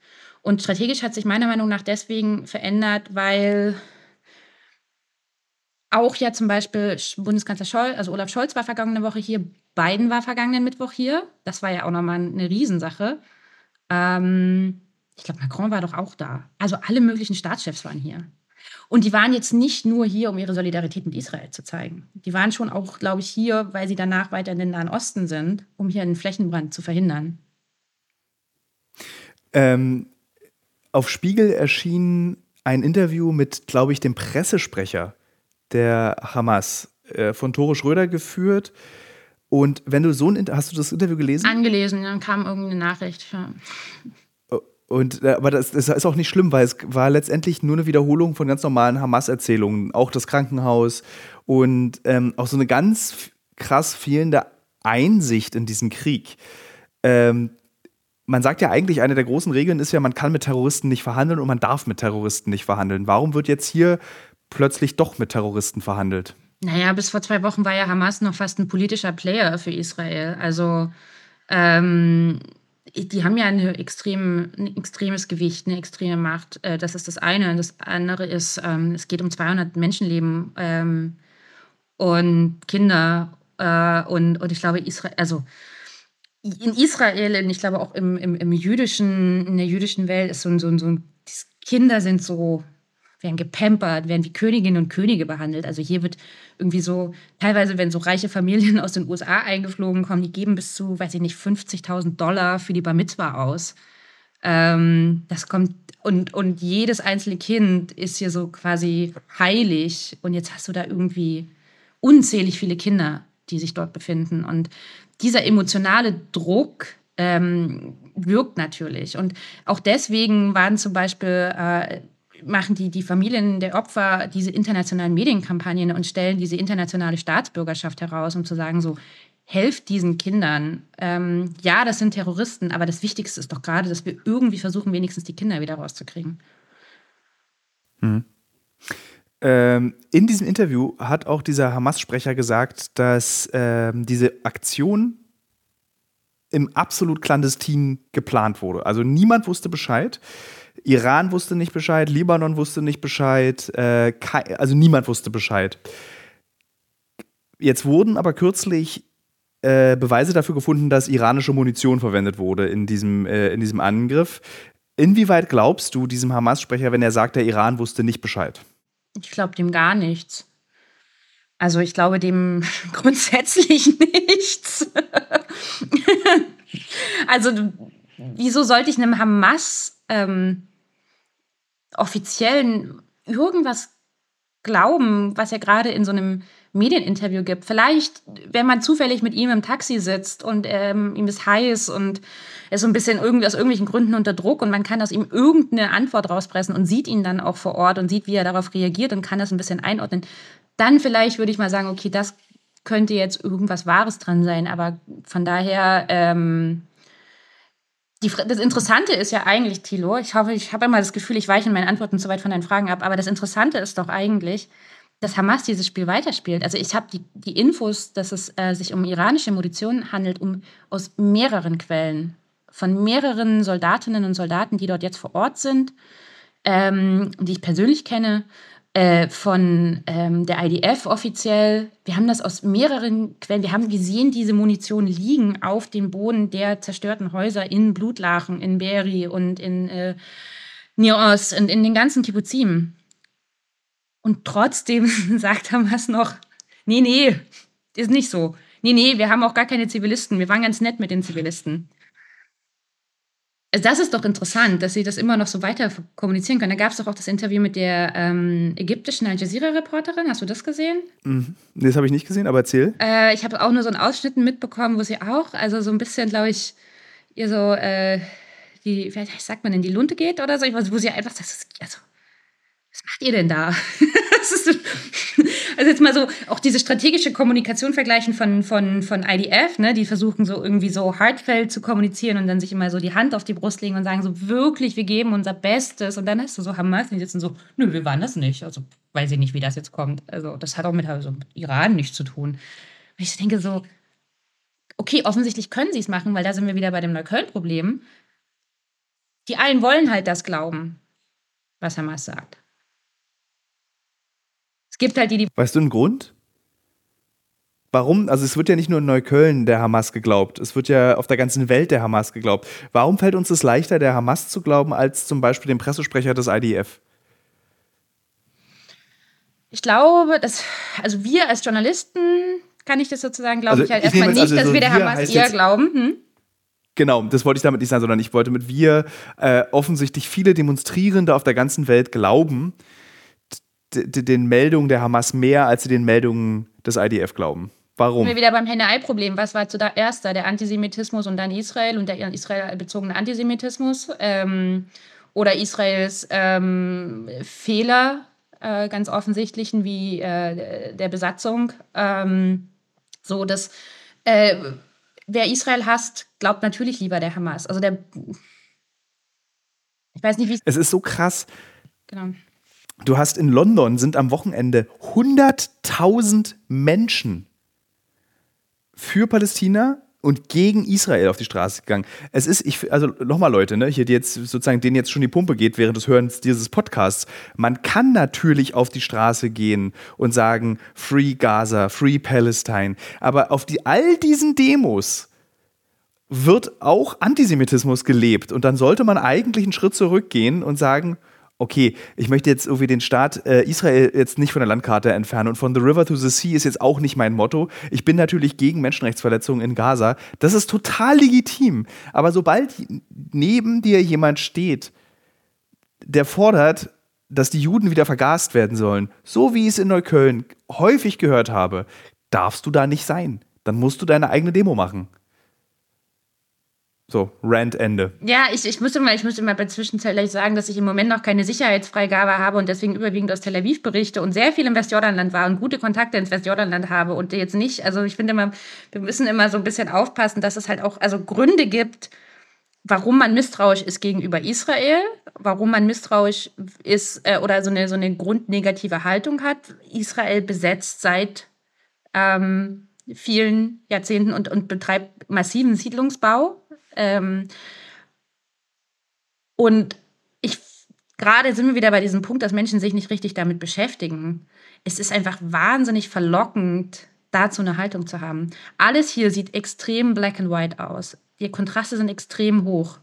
Und strategisch hat sich meiner Meinung nach deswegen verändert, weil auch ja zum Beispiel Bundeskanzler Scholz, also Olaf Scholz war vergangene Woche hier, Biden war vergangenen Mittwoch hier. Das war ja auch nochmal eine Riesensache. Ähm, ich glaube, Macron war doch auch da. Also alle möglichen Staatschefs waren hier. Und die waren jetzt nicht nur hier, um ihre Solidarität mit Israel zu zeigen. Die waren schon auch, glaube ich, hier, weil sie danach weiter in den Nahen Osten sind, um hier einen Flächenbrand zu verhindern. Ähm, auf Spiegel erschien ein Interview mit, glaube ich, dem Pressesprecher der Hamas äh, von Tore Schröder geführt. Und wenn du so ein, hast du das Interview gelesen? Angelesen, dann kam irgendeine Nachricht. Ja. Und, äh, aber das, das, ist auch nicht schlimm, weil es war letztendlich nur eine Wiederholung von ganz normalen Hamas-Erzählungen. Auch das Krankenhaus und ähm, auch so eine ganz krass fehlende Einsicht in diesen Krieg. Ähm, man sagt ja eigentlich, eine der großen Regeln ist ja, man kann mit Terroristen nicht verhandeln und man darf mit Terroristen nicht verhandeln. Warum wird jetzt hier plötzlich doch mit Terroristen verhandelt? Naja, bis vor zwei Wochen war ja Hamas noch fast ein politischer Player für Israel. Also ähm, die haben ja eine extrem, ein extremes Gewicht, eine extreme Macht. Äh, das ist das eine. Und das andere ist, ähm, es geht um 200 Menschenleben ähm, und Kinder. Äh, und, und ich glaube, Israel, also in Israel und ich glaube auch im, im, im jüdischen, in der jüdischen Welt ist so ein, so ein, so ein Kinder sind so werden gepampert, werden wie Königinnen und Könige behandelt. Also hier wird irgendwie so, teilweise, wenn so reiche Familien aus den USA eingeflogen kommen, die geben bis zu, weiß ich nicht, 50.000 Dollar für die Bar Mitzwa aus. Ähm, das kommt, und, und jedes einzelne Kind ist hier so quasi heilig. Und jetzt hast du da irgendwie unzählig viele Kinder, die sich dort befinden. Und dieser emotionale Druck, ähm, wirkt natürlich. Und auch deswegen waren zum Beispiel äh, machen die, die Familien der Opfer diese internationalen Medienkampagnen und stellen diese internationale Staatsbürgerschaft heraus, um zu sagen, so, helft diesen Kindern. Ähm, ja, das sind Terroristen, aber das Wichtigste ist doch gerade, dass wir irgendwie versuchen, wenigstens die Kinder wieder rauszukriegen. Hm. Ähm, in diesem Interview hat auch dieser Hamas-Sprecher gesagt, dass ähm, diese Aktion im absolut clandestin geplant wurde. Also niemand wusste Bescheid. Iran wusste nicht Bescheid, Libanon wusste nicht Bescheid, äh, also niemand wusste Bescheid. Jetzt wurden aber kürzlich äh, Beweise dafür gefunden, dass iranische Munition verwendet wurde in diesem, äh, in diesem Angriff. Inwieweit glaubst du diesem Hamas-Sprecher, wenn er sagt, der Iran wusste nicht Bescheid? Ich glaube dem gar nichts. Also ich glaube dem grundsätzlich nichts. also wieso sollte ich einem Hamas ähm, offiziellen irgendwas glauben, was er gerade in so einem Medieninterview gibt. Vielleicht, wenn man zufällig mit ihm im Taxi sitzt und ähm, ihm ist heiß und er ist so ein bisschen irgendwie aus irgendwelchen Gründen unter Druck und man kann aus ihm irgendeine Antwort rauspressen und sieht ihn dann auch vor Ort und sieht, wie er darauf reagiert und kann das ein bisschen einordnen. Dann vielleicht würde ich mal sagen, okay, das könnte jetzt irgendwas Wahres dran sein. Aber von daher ähm, die, das Interessante ist ja eigentlich, Thilo, ich hoffe, ich habe immer das Gefühl, ich weiche in meinen Antworten zu weit von deinen Fragen ab, aber das Interessante ist doch eigentlich, dass Hamas dieses Spiel weiterspielt. Also ich habe die, die Infos, dass es äh, sich um iranische Munition handelt, um, aus mehreren Quellen, von mehreren Soldatinnen und Soldaten, die dort jetzt vor Ort sind, ähm, die ich persönlich kenne, äh, von ähm, der IDF offiziell. Wir haben das aus mehreren Quellen. Wir haben gesehen, diese Munition liegen auf dem Boden der zerstörten Häuser in Blutlachen, in Beri und in äh, Nios und in den ganzen Kibbuzim. Und trotzdem sagt Hamas noch, nee, nee, ist nicht so. Nee, nee, wir haben auch gar keine Zivilisten. Wir waren ganz nett mit den Zivilisten. Also das ist doch interessant, dass sie das immer noch so weiter kommunizieren können. Da gab es doch auch das Interview mit der ähm, ägyptischen Al Jazeera-Reporterin. Hast du das gesehen? Mhm. Nee, das habe ich nicht gesehen, aber erzähl. Äh, ich habe auch nur so einen Ausschnitt mitbekommen, wo sie auch, also so ein bisschen, glaube ich, ihr so, äh, die, wie sagt man denn, die Lunte geht oder so, wo sie einfach sagt, also, was macht ihr denn da? also jetzt mal so auch diese strategische Kommunikation vergleichen von, von, von IDF, ne? die versuchen so irgendwie so heartfelt zu kommunizieren und dann sich immer so die Hand auf die Brust legen und sagen so wirklich, wir geben unser Bestes und dann hast du so Hamas, die sitzen so, nö, wir waren das nicht, also weiß ich nicht, wie das jetzt kommt. Also das hat auch mit also, Iran nichts zu tun. Und ich denke so, okay, offensichtlich können sie es machen, weil da sind wir wieder bei dem Neukölln-Problem. Die allen wollen halt das glauben, was Hamas sagt gibt halt die, die. Weißt du einen Grund? Warum? Also es wird ja nicht nur in Neukölln der Hamas geglaubt, es wird ja auf der ganzen Welt der Hamas geglaubt. Warum fällt uns es leichter, der Hamas zu glauben, als zum Beispiel dem Pressesprecher des IDF? Ich glaube, dass, also wir als Journalisten, kann ich das sozusagen, glaube also ich halt erstmal nicht, also dass so wir der Hamas eher glauben. Hm? Genau, das wollte ich damit nicht sagen, sondern ich wollte mit wir äh, offensichtlich viele Demonstrierende auf der ganzen Welt glauben, den Meldungen der Hamas mehr, als sie den Meldungen des IDF glauben. Warum? Wir wieder beim Henne-Ei-Problem. Was war zuerst da? Der Antisemitismus und dann Israel und der Israel-bezogene Antisemitismus? Ähm, oder Israels ähm, Fehler, äh, ganz offensichtlichen, wie äh, der Besatzung. Ähm, so, dass äh, wer Israel hasst, glaubt natürlich lieber der Hamas. Also der. Ich weiß nicht, wie es ist so krass. Genau. Du hast in London sind am Wochenende 100.000 Menschen für Palästina und gegen Israel auf die Straße gegangen. Es ist, ich, also nochmal Leute, ne, hier die jetzt sozusagen denen jetzt schon die Pumpe geht während des Hörens dieses Podcasts. Man kann natürlich auf die Straße gehen und sagen Free Gaza, Free Palestine, aber auf die all diesen Demos wird auch Antisemitismus gelebt und dann sollte man eigentlich einen Schritt zurückgehen und sagen, okay, ich möchte jetzt irgendwie den Staat äh, Israel jetzt nicht von der Landkarte entfernen und von The River to the Sea ist jetzt auch nicht mein Motto. Ich bin natürlich gegen Menschenrechtsverletzungen in Gaza. Das ist total legitim. Aber sobald neben dir jemand steht, der fordert, dass die Juden wieder vergast werden sollen, so wie ich es in Neukölln häufig gehört habe, darfst du da nicht sein. Dann musst du deine eigene Demo machen. So, Rant Ende. Ja, ich, ich, müsste mal, ich müsste mal bei zwischenzeitlich sagen, dass ich im Moment noch keine Sicherheitsfreigabe habe und deswegen überwiegend aus Tel Aviv berichte und sehr viel im Westjordanland war und gute Kontakte ins Westjordanland habe und jetzt nicht. Also ich finde immer, wir müssen immer so ein bisschen aufpassen, dass es halt auch also Gründe gibt, warum man misstrauisch ist gegenüber Israel, warum man misstrauisch ist äh, oder so eine, so eine grundnegative Haltung hat. Israel besetzt seit ähm, vielen Jahrzehnten und, und betreibt massiven Siedlungsbau ähm, und ich gerade sind wir wieder bei diesem Punkt, dass Menschen sich nicht richtig damit beschäftigen. Es ist einfach wahnsinnig verlockend, dazu eine Haltung zu haben. Alles hier sieht extrem black and white aus. Die Kontraste sind extrem hoch.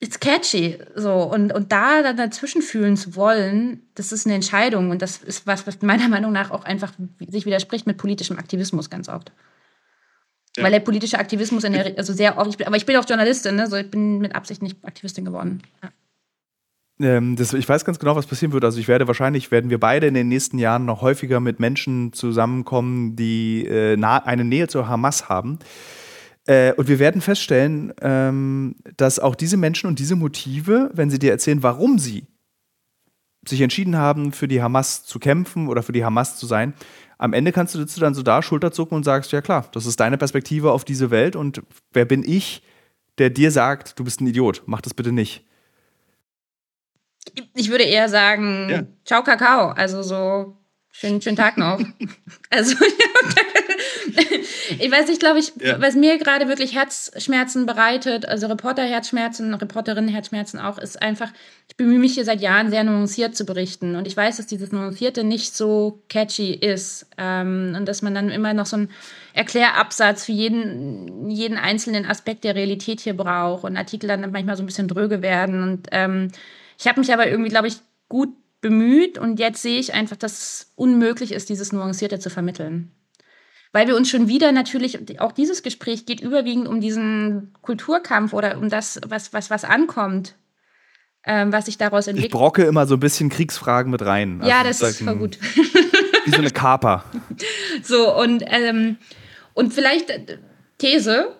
It's catchy, so. Und, und da dann dazwischen fühlen zu wollen, das ist eine Entscheidung. Und das ist was, was meiner Meinung nach auch einfach sich widerspricht mit politischem Aktivismus ganz oft. Ja. Weil der politische Aktivismus in der, also sehr oft, aber ich bin auch Journalistin, ne? so ich bin mit Absicht nicht Aktivistin geworden. Ja. Ähm, das, ich weiß ganz genau, was passieren wird. Also ich werde wahrscheinlich, werden wir beide in den nächsten Jahren noch häufiger mit Menschen zusammenkommen, die äh, nah, eine Nähe zur Hamas haben. Äh, und wir werden feststellen, ähm, dass auch diese Menschen und diese Motive, wenn sie dir erzählen, warum sie sich entschieden haben, für die Hamas zu kämpfen oder für die Hamas zu sein, am Ende kannst du, dann so da Schulter zucken und sagst, ja klar, das ist deine Perspektive auf diese Welt und wer bin ich, der dir sagt, du bist ein Idiot, mach das bitte nicht. Ich würde eher sagen, ja. ciao Kakao, also so schönen, schönen Tag noch. also ich weiß nicht, glaube ich, ja. was mir gerade wirklich Herzschmerzen bereitet, also Reporter-Herzschmerzen, Reporterinnen-Herzschmerzen auch, ist einfach, ich bemühe mich hier seit Jahren sehr nuanciert zu berichten. Und ich weiß, dass dieses Nuancierte nicht so catchy ist. Ähm, und dass man dann immer noch so einen Erklärabsatz für jeden, jeden einzelnen Aspekt der Realität hier braucht und Artikel dann manchmal so ein bisschen dröge werden. Und ähm, ich habe mich aber irgendwie, glaube ich, gut bemüht und jetzt sehe ich einfach, dass es unmöglich ist, dieses Nuancierte zu vermitteln weil wir uns schon wieder natürlich, auch dieses Gespräch geht überwiegend um diesen Kulturkampf oder um das, was, was, was ankommt, ähm, was sich daraus entwickelt. Ich brocke immer so ein bisschen Kriegsfragen mit rein. Also ja, das ist voll gut. Wie so eine Kaper. So, und, ähm, und vielleicht äh, These,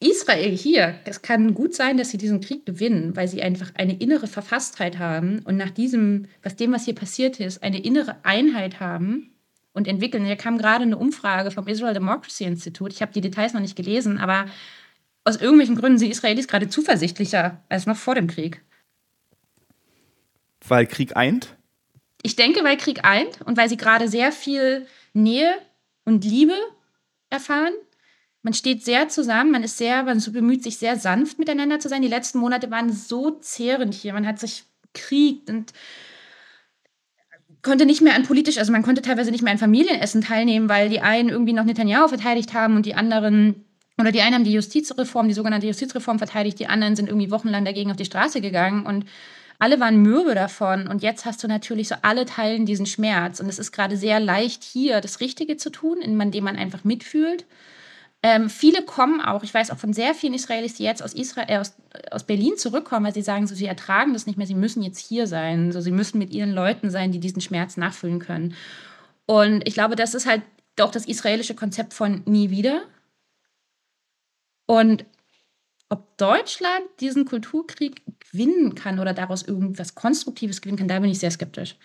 Israel hier, es kann gut sein, dass sie diesen Krieg gewinnen, weil sie einfach eine innere Verfasstheit haben und nach diesem, was dem, was hier passiert ist, eine innere Einheit haben und entwickeln. Hier kam gerade eine Umfrage vom Israel Democracy Institute. Ich habe die Details noch nicht gelesen, aber aus irgendwelchen Gründen sind Israelis gerade zuversichtlicher als noch vor dem Krieg. Weil Krieg eint? Ich denke, weil Krieg eint und weil sie gerade sehr viel Nähe und Liebe erfahren. Man steht sehr zusammen, man ist sehr, man so bemüht sich sehr sanft miteinander zu sein. Die letzten Monate waren so zehrend hier. Man hat sich kriegt und konnte nicht mehr an politisch, also man konnte teilweise nicht mehr an Familienessen teilnehmen, weil die einen irgendwie noch Netanyahu verteidigt haben und die anderen oder die einen haben die Justizreform, die sogenannte Justizreform verteidigt, die anderen sind irgendwie wochenlang dagegen auf die Straße gegangen und alle waren mürbe davon. Und jetzt hast du natürlich so alle teilen diesen Schmerz. Und es ist gerade sehr leicht hier das Richtige zu tun, indem man einfach mitfühlt ähm, viele kommen auch, ich weiß auch von sehr vielen Israelis, die jetzt aus, Israel, äh, aus, aus Berlin zurückkommen, weil sie sagen, so, sie ertragen das nicht mehr, sie müssen jetzt hier sein, so, sie müssen mit ihren Leuten sein, die diesen Schmerz nachfüllen können. Und ich glaube, das ist halt doch das israelische Konzept von nie wieder. Und ob Deutschland diesen Kulturkrieg gewinnen kann oder daraus irgendwas Konstruktives gewinnen kann, da bin ich sehr skeptisch.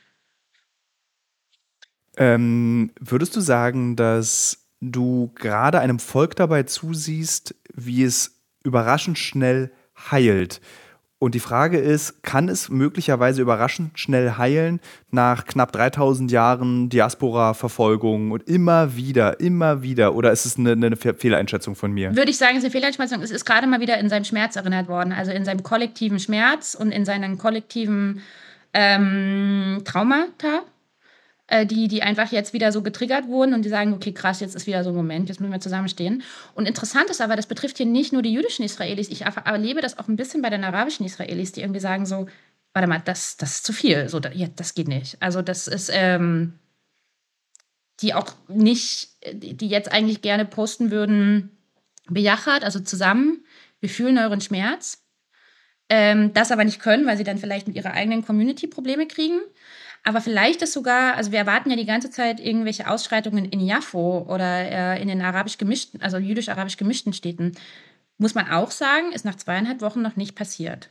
Ähm, würdest du sagen, dass du gerade einem Volk dabei zusiehst, wie es überraschend schnell heilt? Und die Frage ist, kann es möglicherweise überraschend schnell heilen nach knapp 3000 Jahren Diaspora-Verfolgung und immer wieder, immer wieder? Oder ist es eine, eine, Fehleinschätzung von mir? Würde ich sagen, es ist eine Fehleinschätzung. Es ist gerade mal wieder in seinem Schmerz erinnert worden, also in seinem kollektiven Schmerz und in seinen kollektiven ähm, Traumata. Äh, die, die einfach jetzt wieder so getriggert wurden und die sagen, okay, krass, jetzt ist wieder so ein Moment, jetzt müssen wir zusammenstehen. Und interessant ist aber, das betrifft hier nicht nur die jüdischen Israelis, ich erlebe das auch ein bisschen bei den arabischen Israelis, die irgendwie sagen so, warte mal, das, das ist zu viel, so, ja, das geht nicht. Also das ist, ähm, die auch nicht, die jetzt eigentlich gerne posten würden, bejachert, also zusammen, wir fühlen euren Schmerz, ähm, das aber nicht können, weil sie dann vielleicht mit ihrer eigenen Community Probleme kriegen. Aber vielleicht ist sogar, also wir erwarten ja die ganze Zeit irgendwelche Ausschreitungen in Jaffo oder äh, in den arabisch gemischten, also jüdisch-arabisch gemischten Städten. Muss man auch sagen, ist nach zweieinhalb Wochen noch nicht passiert.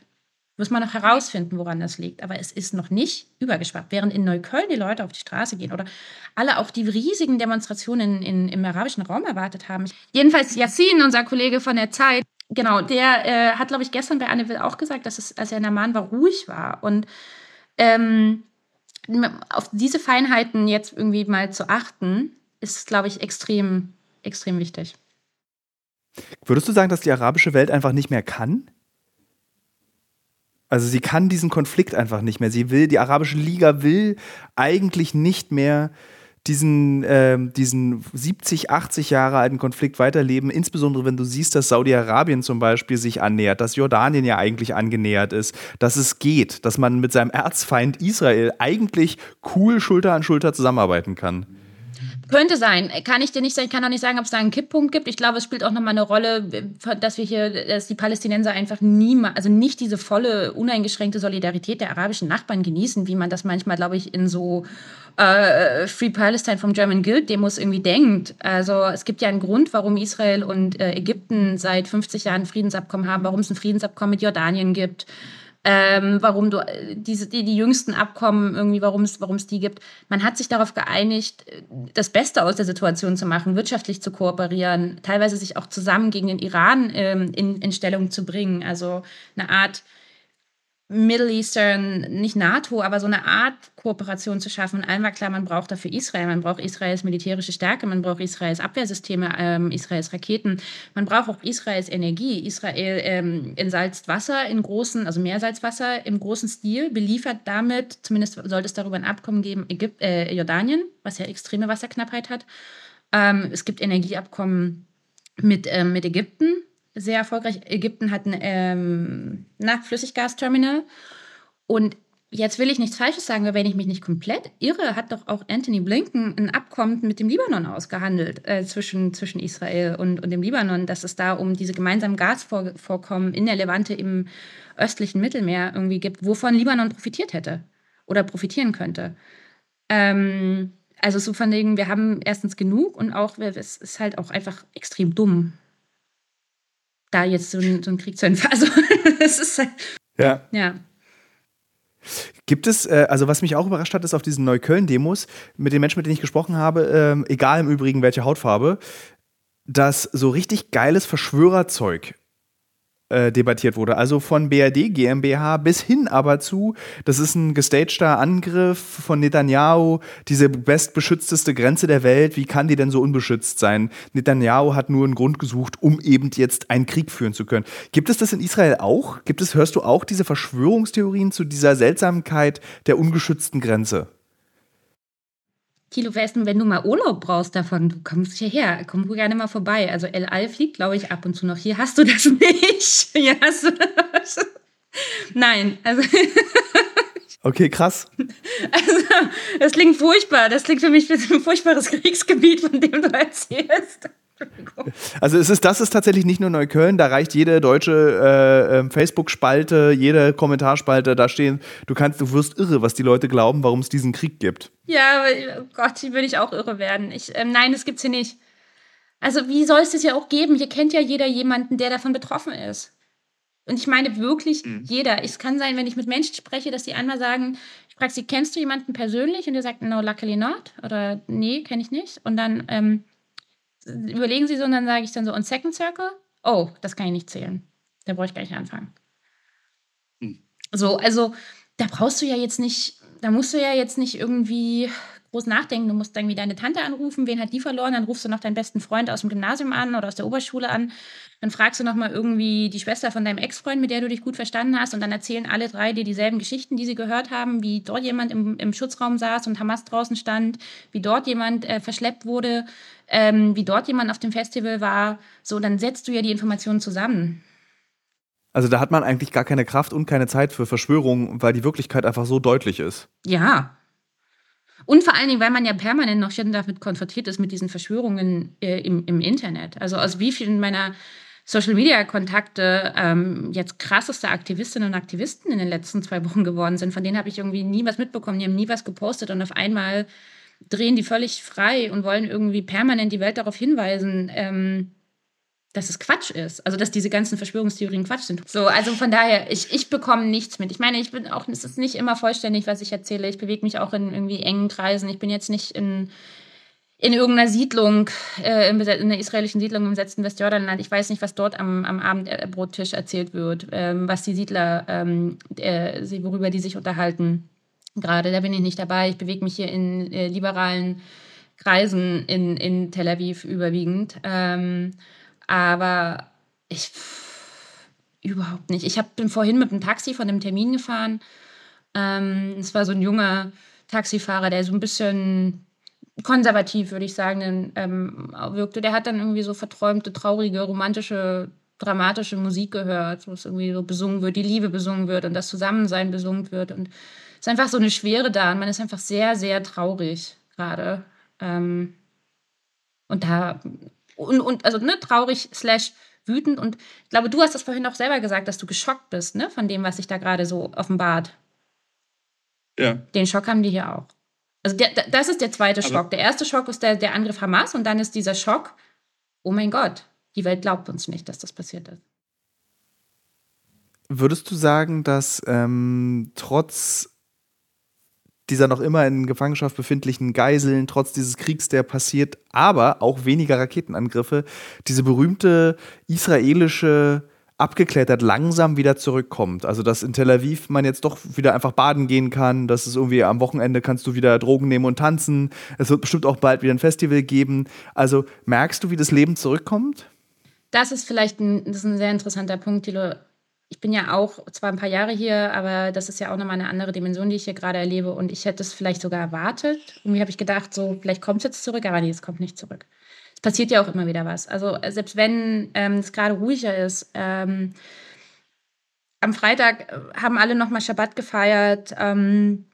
Muss man noch herausfinden, woran das liegt. Aber es ist noch nicht übergeschwappt. Während in Neukölln die Leute auf die Straße gehen oder alle auch die riesigen Demonstrationen in, im arabischen Raum erwartet haben. Jedenfalls Yassin, unser Kollege von der Zeit, genau, der äh, hat, glaube ich, gestern bei Anne Will auch gesagt, dass es, als er in Amman war, ruhig war. Und ähm, auf diese Feinheiten jetzt irgendwie mal zu achten, ist, glaube ich, extrem, extrem wichtig. Würdest du sagen, dass die arabische Welt einfach nicht mehr kann? Also sie kann diesen Konflikt einfach nicht mehr. Sie will, die arabische Liga will eigentlich nicht mehr diesen, äh, diesen 70, 80 Jahre alten Konflikt weiterleben, insbesondere wenn du siehst, dass Saudi-Arabien zum Beispiel sich annähert, dass Jordanien ja eigentlich angenähert ist, dass es geht, dass man mit seinem Erzfeind Israel eigentlich cool Schulter an Schulter zusammenarbeiten kann. Könnte sein. Kann ich dir nicht sagen. Ich kann auch nicht sagen, ob es da einen Kipppunkt gibt. Ich glaube, es spielt auch nochmal eine Rolle, dass wir hier, dass die Palästinenser einfach niemals, also nicht diese volle, uneingeschränkte Solidarität der arabischen Nachbarn genießen, wie man das manchmal, glaube ich, in so äh, Free Palestine vom German Guild Demos irgendwie denkt. Also es gibt ja einen Grund, warum Israel und äh, Ägypten seit 50 Jahren Friedensabkommen haben, warum es ein Friedensabkommen mit Jordanien gibt ähm, warum du äh, diese, die, die jüngsten Abkommen irgendwie, warum es, warum es die gibt. Man hat sich darauf geeinigt, äh, das Beste aus der Situation zu machen, wirtschaftlich zu kooperieren, teilweise sich auch zusammen gegen den Iran ähm, in, in Stellung zu bringen. Also eine Art Middle Eastern, nicht NATO, aber so eine Art Kooperation zu schaffen. Und allen war klar, man braucht dafür Israel. Man braucht Israels militärische Stärke, man braucht Israels Abwehrsysteme, ähm, Israels Raketen. Man braucht auch Israels Energie. Israel ähm, entsalzt Wasser in großen, also Meersalzwasser im großen Stil, beliefert damit, zumindest sollte es darüber ein Abkommen geben, Ägypt, äh, Jordanien, was ja extreme Wasserknappheit hat. Ähm, es gibt Energieabkommen mit, ähm, mit Ägypten sehr erfolgreich. Ägypten hat ein ähm, Flüssiggasterminal. Und jetzt will ich nichts Falsches sagen, wenn ich mich nicht komplett irre, hat doch auch Anthony Blinken ein Abkommen mit dem Libanon ausgehandelt, äh, zwischen, zwischen Israel und, und dem Libanon, dass es da um diese gemeinsamen Gasvorkommen in der Levante im östlichen Mittelmeer irgendwie gibt, wovon Libanon profitiert hätte oder profitieren könnte. Ähm, also so von wegen, wir haben erstens genug und auch, es ist halt auch einfach extrem dumm, da jetzt so, ein, so einen Krieg zu entfachen. Also, es ist halt, ja. ja. Gibt es, äh, also was mich auch überrascht hat, ist auf diesen Neukölln-Demos, mit den Menschen, mit denen ich gesprochen habe, ähm, egal im Übrigen welche Hautfarbe, dass so richtig geiles Verschwörerzeug äh, debattiert wurde. Also von BRD GmbH bis hin aber zu, das ist ein gestagter Angriff von Netanyahu, diese bestbeschützteste Grenze der Welt, wie kann die denn so unbeschützt sein? Netanyahu hat nur einen Grund gesucht, um eben jetzt einen Krieg führen zu können. Gibt es das in Israel auch? Gibt es, hörst du auch diese Verschwörungstheorien zu dieser Seltsamkeit der ungeschützten Grenze? Kilo Westen, wenn du mal Urlaub brauchst davon, du kommst hierher, komm gerne mal vorbei. Also El Al fliegt, glaube ich, ab und zu noch. Hier hast du das nicht. Hier hast du das. Nein, also. Okay, krass. Also, das klingt furchtbar. Das klingt für mich wie ein furchtbares Kriegsgebiet, von dem du erzählst. Also es ist, das ist tatsächlich nicht nur Neukölln, da reicht jede deutsche äh, ähm, Facebook-Spalte, jede Kommentarspalte, da stehen, du kannst, du wirst irre, was die Leute glauben, warum es diesen Krieg gibt. Ja, oh Gott, würde ich auch irre werden. Ich, ähm, nein, das gibt's hier nicht. Also wie soll es das ja auch geben? Hier kennt ja jeder jemanden, der davon betroffen ist. Und ich meine wirklich mhm. jeder. Es kann sein, wenn ich mit Menschen spreche, dass die einmal sagen, ich frage sie, kennst du jemanden persönlich? Und der sagt, no, luckily not. Oder nee, kenne ich nicht. Und dann ähm, überlegen sie so und dann sage ich dann so, und Second Circle? Oh, das kann ich nicht zählen. Da brauche ich gar nicht anfangen. Mhm. So, also da brauchst du ja jetzt nicht, da musst du ja jetzt nicht irgendwie groß nachdenken. Du musst irgendwie deine Tante anrufen, wen hat die verloren? Dann rufst du noch deinen besten Freund aus dem Gymnasium an oder aus der Oberschule an. Dann fragst du noch mal irgendwie die Schwester von deinem Ex-Freund, mit der du dich gut verstanden hast. Und dann erzählen alle drei dir dieselben Geschichten, die sie gehört haben, wie dort jemand im, im Schutzraum saß und Hamas draußen stand, wie dort jemand äh, verschleppt wurde, ähm, wie dort jemand auf dem Festival war. So, dann setzt du ja die Informationen zusammen. Also da hat man eigentlich gar keine Kraft und keine Zeit für Verschwörungen, weil die Wirklichkeit einfach so deutlich ist. Ja, und vor allen Dingen, weil man ja permanent noch schon damit konfrontiert ist mit diesen Verschwörungen äh, im, im Internet. Also aus wie vielen meiner Social-Media-Kontakte ähm, jetzt krasseste Aktivistinnen und Aktivisten in den letzten zwei Wochen geworden sind. Von denen habe ich irgendwie nie was mitbekommen, die haben nie was gepostet und auf einmal drehen die völlig frei und wollen irgendwie permanent die Welt darauf hinweisen, ähm, dass es Quatsch ist. Also, dass diese ganzen Verschwörungstheorien Quatsch sind. So, also von daher, ich, ich bekomme nichts mit. Ich meine, ich bin auch, es ist nicht immer vollständig, was ich erzähle. Ich bewege mich auch in irgendwie engen Kreisen. Ich bin jetzt nicht in, in irgendeiner Siedlung, äh, in, einer israelischen Siedlung im besetzten Westjordanland. Ich weiß nicht, was dort am, am Abendbrottisch erzählt wird, ähm, was die Siedler, ähm, äh, worüber die sich unterhalten. Gerade, da bin ich nicht dabei. Ich bewege mich hier in äh, liberalen Kreisen in, in Tel Aviv überwiegend. Ähm, aber ich überhaupt nicht. Ich hab, bin vorhin mit dem Taxi von einem Termin gefahren. Ähm, es war so ein junger Taxifahrer, der so ein bisschen konservativ, würde ich sagen, ähm, wirkte. Der hat dann irgendwie so verträumte, traurige, romantische, dramatische Musik gehört, wo es irgendwie so besungen wird, die Liebe besungen wird und das Zusammensein besungen wird. Und es ist einfach so eine Schwere da und man ist einfach sehr, sehr traurig gerade. Ähm, und da und, und also ne, traurig slash wütend. Und ich glaube, du hast das vorhin auch selber gesagt, dass du geschockt bist, ne, von dem, was sich da gerade so offenbart. Ja. Den Schock haben die hier auch. Also der, das ist der zweite also, Schock. Der erste Schock ist der, der Angriff Hamas und dann ist dieser Schock, oh mein Gott, die Welt glaubt uns nicht, dass das passiert ist. Würdest du sagen, dass ähm, trotz dieser noch immer in Gefangenschaft befindlichen Geiseln, trotz dieses Kriegs, der passiert, aber auch weniger Raketenangriffe, diese berühmte israelische abgeklettert langsam wieder zurückkommt. Also dass in Tel Aviv man jetzt doch wieder einfach baden gehen kann, dass es irgendwie am Wochenende kannst du wieder Drogen nehmen und tanzen. Es wird bestimmt auch bald wieder ein Festival geben. Also merkst du, wie das Leben zurückkommt? Das ist vielleicht ein, das ist ein sehr interessanter Punkt, Thilo ich bin ja auch zwar ein paar Jahre hier, aber das ist ja auch nochmal eine andere Dimension, die ich hier gerade erlebe. Und ich hätte es vielleicht sogar erwartet. Irgendwie habe ich gedacht, so, vielleicht kommt es jetzt zurück, aber nee, es kommt nicht zurück. Es passiert ja auch immer wieder was. Also selbst wenn ähm, es gerade ruhiger ist, ähm, am Freitag äh, haben alle nochmal Schabbat gefeiert. Ähm,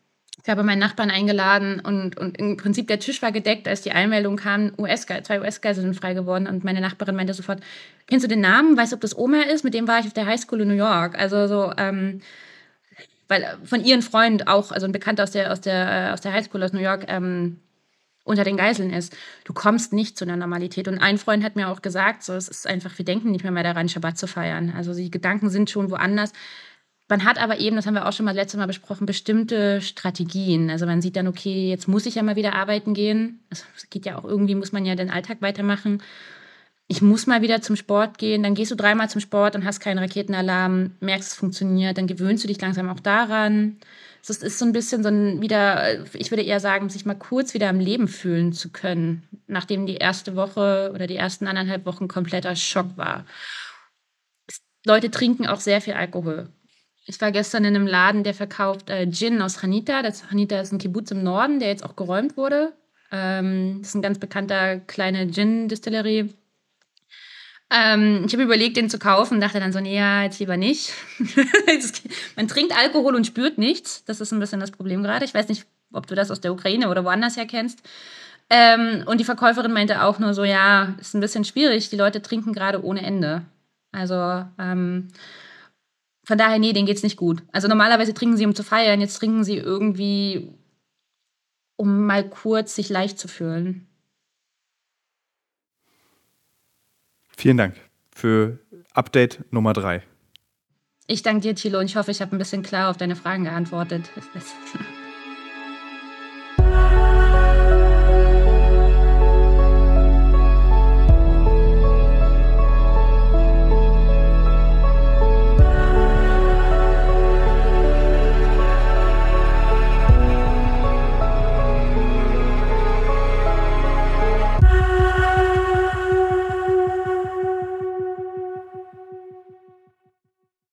ich habe meinen Nachbarn eingeladen und, und im Prinzip der Tisch war gedeckt, als die Einmeldung kam, US zwei US-Geiseln sind frei geworden und meine Nachbarin meinte sofort, kennst du den Namen, weißt du, ob das Omer ist? Mit dem war ich auf der Highschool in New York. Also so, ähm, weil von ihren Freund auch, also ein Bekannter aus der, aus der, äh, aus der Highschool aus New York, ähm, unter den Geiseln ist. Du kommst nicht zu einer Normalität. Und ein Freund hat mir auch gesagt, so, es ist einfach, wir denken nicht mehr, mehr daran, Schabbat zu feiern. Also die Gedanken sind schon woanders. Man hat aber eben, das haben wir auch schon mal letztes Mal besprochen, bestimmte Strategien. Also man sieht dann, okay, jetzt muss ich ja mal wieder arbeiten gehen. Es geht ja auch irgendwie, muss man ja den Alltag weitermachen. Ich muss mal wieder zum Sport gehen. Dann gehst du dreimal zum Sport und hast keinen Raketenalarm, merkst, es funktioniert. Dann gewöhnst du dich langsam auch daran. Es ist so ein bisschen so ein wieder, ich würde eher sagen, sich mal kurz wieder am Leben fühlen zu können, nachdem die erste Woche oder die ersten anderthalb Wochen kompletter Schock war. Leute trinken auch sehr viel Alkohol. Ich war gestern in einem Laden, der verkauft äh, Gin aus Hanita. Das Hanita ist ein Kibbutz im Norden, der jetzt auch geräumt wurde. Ähm, das ist ein ganz bekannter kleine Gin-Distillerie. Ähm, ich habe überlegt, den zu kaufen, dachte dann so, nee, ja, jetzt lieber nicht. Man trinkt Alkohol und spürt nichts. Das ist ein bisschen das Problem gerade. Ich weiß nicht, ob du das aus der Ukraine oder woanders her kennst. Ähm, und die Verkäuferin meinte auch nur so, ja, ist ein bisschen schwierig, die Leute trinken gerade ohne Ende. Also ähm, von daher, nee, denen geht's nicht gut. Also normalerweise trinken sie, um zu feiern, jetzt trinken sie irgendwie, um mal kurz sich leicht zu fühlen. Vielen Dank für Update Nummer drei. Ich danke dir, Thilo, und ich hoffe, ich habe ein bisschen klar auf deine Fragen geantwortet.